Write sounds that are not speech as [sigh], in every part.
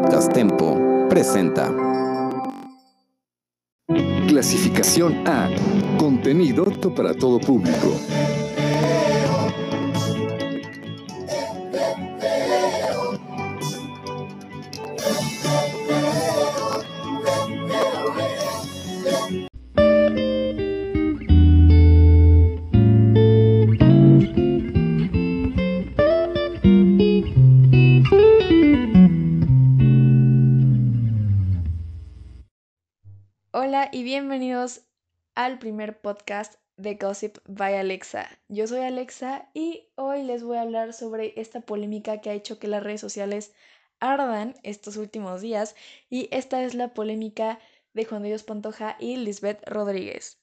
Podcast Tempo presenta. Clasificación A. Contenido para todo público. Y bienvenidos al primer podcast de Gossip by Alexa. Yo soy Alexa y hoy les voy a hablar sobre esta polémica que ha hecho que las redes sociales ardan estos últimos días y esta es la polémica de Juan Dios Pantoja y Lisbeth Rodríguez.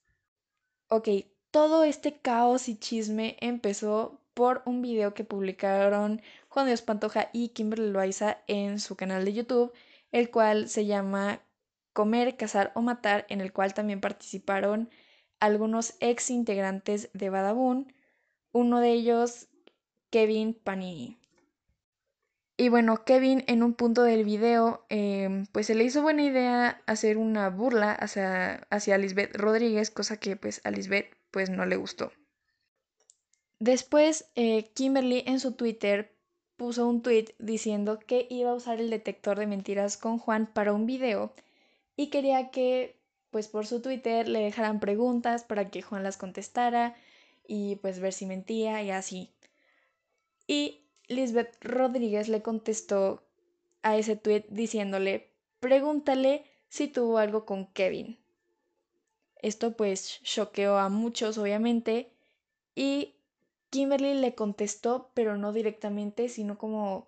Ok, todo este caos y chisme empezó por un video que publicaron Juan Dios Pantoja y Kimberly Loaiza en su canal de YouTube, el cual se llama Comer, Cazar o Matar, en el cual también participaron algunos ex integrantes de Badabun, uno de ellos Kevin Panini. Y bueno, Kevin en un punto del video, em, pues se le hizo buena idea hacer una burla hacia, hacia Lisbeth Rodríguez, cosa que pues a Lisbeth pues no le gustó. Después, eh, Kimberly en su Twitter puso un tweet diciendo que iba a usar el detector de mentiras con Juan para un video y quería que pues por su Twitter le dejaran preguntas para que Juan las contestara y pues ver si mentía y así. Y Lisbeth Rodríguez le contestó a ese tweet diciéndole, pregúntale si tuvo algo con Kevin. Esto pues choqueó a muchos obviamente y Kimberly le contestó, pero no directamente, sino como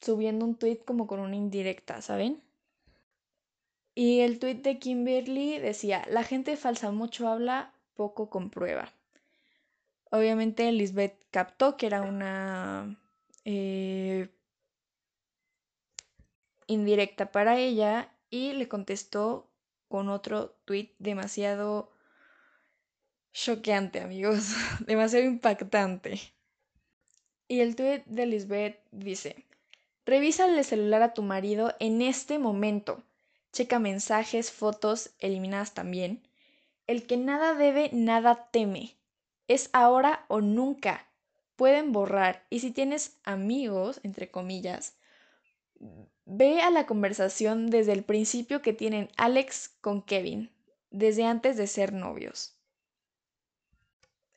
subiendo un tweet como con una indirecta, ¿saben? Y el tuit de Kimberly decía, la gente falsa mucho habla, poco comprueba. Obviamente Lisbeth captó que era una eh, indirecta para ella y le contestó con otro tuit demasiado choqueante, amigos, [laughs] demasiado impactante. Y el tuit de Lisbeth dice, revisa el celular a tu marido en este momento checa mensajes, fotos, eliminadas también. El que nada debe, nada teme. Es ahora o nunca. Pueden borrar. Y si tienes amigos, entre comillas, ve a la conversación desde el principio que tienen Alex con Kevin, desde antes de ser novios.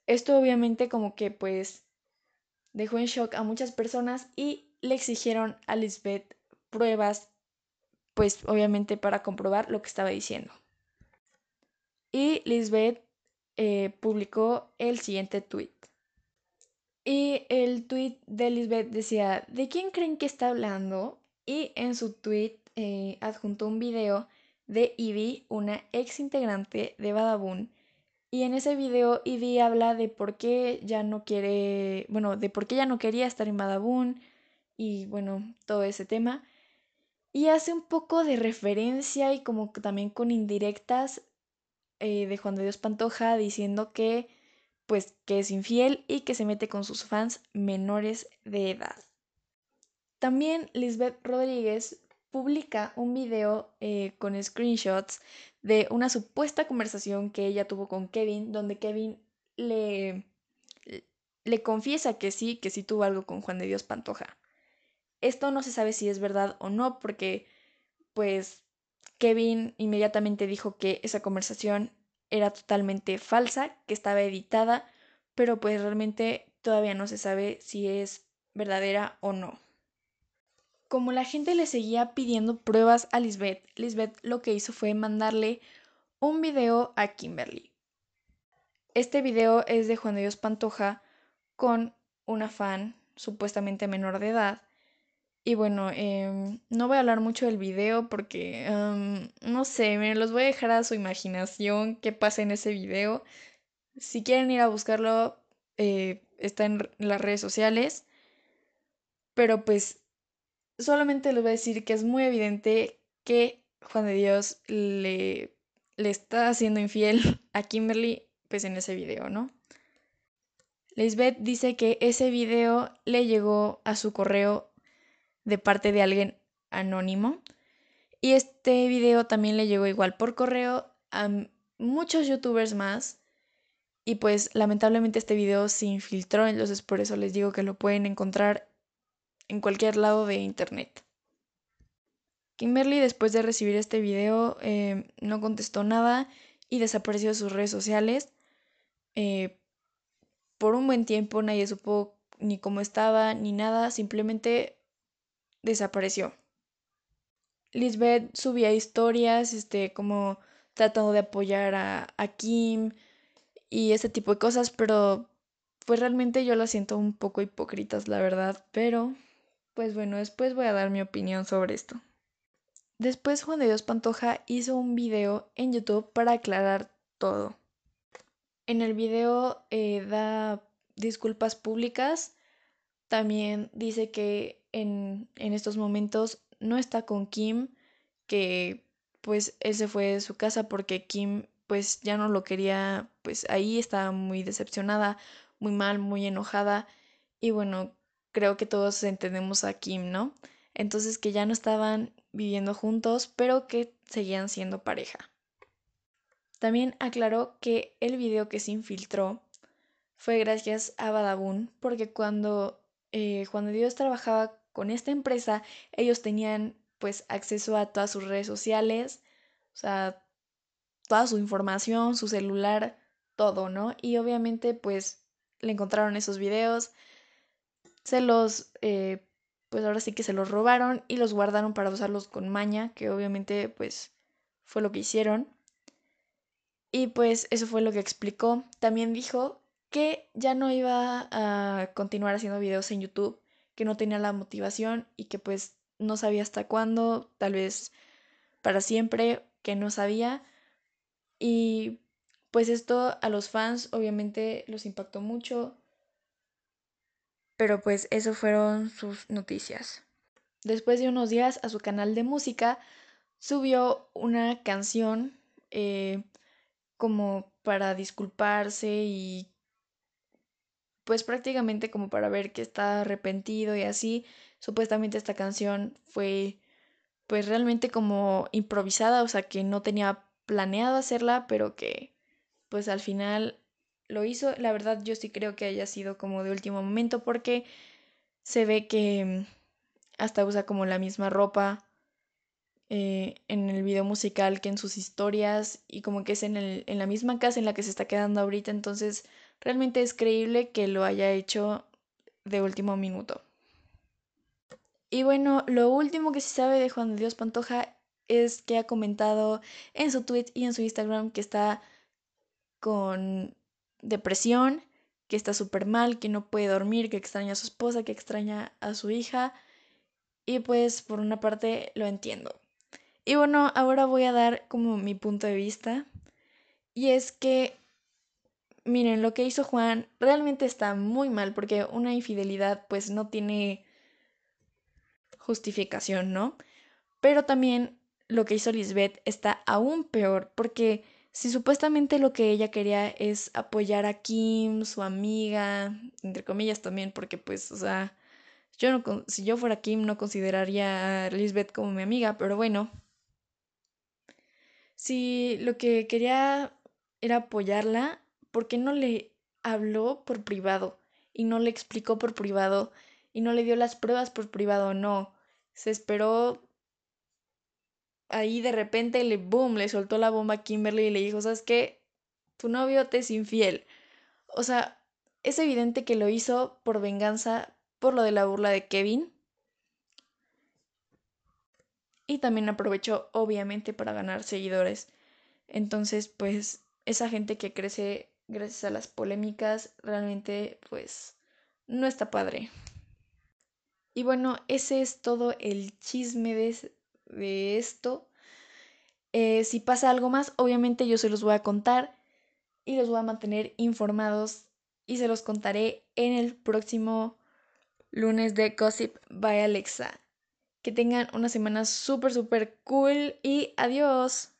Esto obviamente como que pues dejó en shock a muchas personas y le exigieron a Lisbeth pruebas pues obviamente para comprobar lo que estaba diciendo. Y Lisbeth eh, publicó el siguiente tweet. Y el tweet de Lisbeth decía, ¿de quién creen que está hablando? Y en su tweet eh, adjuntó un video de Ivy, una ex integrante de Badabun. Y en ese video Ivy habla de por qué ya no quiere, bueno, de por qué ya no quería estar en Badabun y bueno, todo ese tema y hace un poco de referencia y como también con indirectas eh, de Juan de Dios Pantoja diciendo que pues que es infiel y que se mete con sus fans menores de edad. También Lisbeth Rodríguez publica un video eh, con screenshots de una supuesta conversación que ella tuvo con Kevin, donde Kevin le, le confiesa que sí, que sí tuvo algo con Juan de Dios Pantoja. Esto no se sabe si es verdad o no, porque pues Kevin inmediatamente dijo que esa conversación era totalmente falsa, que estaba editada, pero pues realmente todavía no se sabe si es verdadera o no. Como la gente le seguía pidiendo pruebas a Lisbeth, Lisbeth lo que hizo fue mandarle un video a Kimberly. Este video es de Juan de Dios Pantoja con una fan supuestamente menor de edad y bueno, em, no voy a hablar mucho del video porque, no sé, me los voy a dejar a su imaginación qué pasa en ese video. Si quieren ir a buscarlo, eh, está en las redes sociales. Pero pues solamente les voy a decir que es muy evidente que Juan de Dios le, le está haciendo infiel [laughs] a Kimberly pues en ese video, ¿no? Lisbeth dice que ese video le llegó a su correo de parte de alguien anónimo. Y este video también le llegó igual por correo a muchos youtubers más. Y pues lamentablemente este video se infiltró, entonces por eso les digo que lo pueden encontrar en cualquier lado de internet. Kimberly después de recibir este video eh, no contestó nada y desapareció de sus redes sociales. Eh, por un buen tiempo nadie supo ni cómo estaba ni nada, simplemente desapareció. Lisbeth subía historias, este, como tratando de apoyar a, a Kim y ese tipo de cosas, pero pues realmente yo las siento un poco hipócritas, la verdad, pero pues bueno, después voy a dar mi opinión sobre esto. Después Juan de Dios Pantoja hizo un video en YouTube para aclarar todo. En el video eh, da disculpas públicas, también dice que en, en estos momentos no está con Kim, que pues él se fue de su casa porque Kim pues ya no lo quería, pues ahí estaba muy decepcionada, muy mal, muy enojada y bueno, creo que todos entendemos a Kim, ¿no? Entonces que ya no estaban viviendo juntos, pero que seguían siendo pareja. También aclaró que el video que se infiltró fue gracias a Badabun, porque cuando eh, Juan de Dios trabajaba con esta empresa, ellos tenían pues acceso a todas sus redes sociales, o sea, toda su información, su celular, todo, ¿no? Y obviamente pues le encontraron esos videos, se los eh, pues ahora sí que se los robaron y los guardaron para usarlos con maña, que obviamente pues fue lo que hicieron. Y pues eso fue lo que explicó. También dijo que ya no iba a continuar haciendo videos en YouTube, que no tenía la motivación y que pues no sabía hasta cuándo, tal vez para siempre, que no sabía. Y pues esto a los fans obviamente los impactó mucho, pero pues eso fueron sus noticias. Después de unos días a su canal de música subió una canción eh, como para disculparse y pues prácticamente como para ver que está arrepentido y así. Supuestamente esta canción fue pues realmente como improvisada, o sea que no tenía planeado hacerla, pero que pues al final lo hizo. La verdad yo sí creo que haya sido como de último momento porque se ve que hasta usa como la misma ropa eh, en el video musical que en sus historias y como que es en, el, en la misma casa en la que se está quedando ahorita. Entonces realmente es creíble que lo haya hecho de último minuto. Y bueno, lo último que se sabe de Juan de Dios Pantoja es que ha comentado en su tweet y en su Instagram que está con depresión, que está súper mal, que no puede dormir, que extraña a su esposa, que extraña a su hija. Y pues por una parte lo entiendo. Y bueno, ahora voy a dar como mi punto de vista. Y es que, miren, lo que hizo Juan realmente está muy mal porque una infidelidad pues no tiene justificación, ¿no? Pero también lo que hizo Lisbeth está aún peor porque si supuestamente lo que ella quería es apoyar a Kim, su amiga, entre comillas también, porque pues, o sea, yo no, si yo fuera Kim no consideraría a Lisbeth como mi amiga, pero bueno. Si lo que quería era apoyarla, ¿por qué no le habló por privado y no le explicó por privado y no le dio las pruebas por privado? No, se esperó ahí de repente le boom, le soltó la bomba a Kimberly y le dijo, ¿sabes qué? Tu novio te es infiel. O sea, es evidente que lo hizo por venganza por lo de la burla de Kevin. Y también aprovechó, obviamente, para ganar seguidores. Entonces, pues, esa gente que crece gracias a las polémicas, realmente, pues, no está padre. Y bueno, ese es todo el chisme de, de esto. Eh, si pasa algo más, obviamente yo se los voy a contar y los voy a mantener informados y se los contaré en el próximo lunes de Gossip by Alexa. Que tengan una semana súper, súper cool y adiós.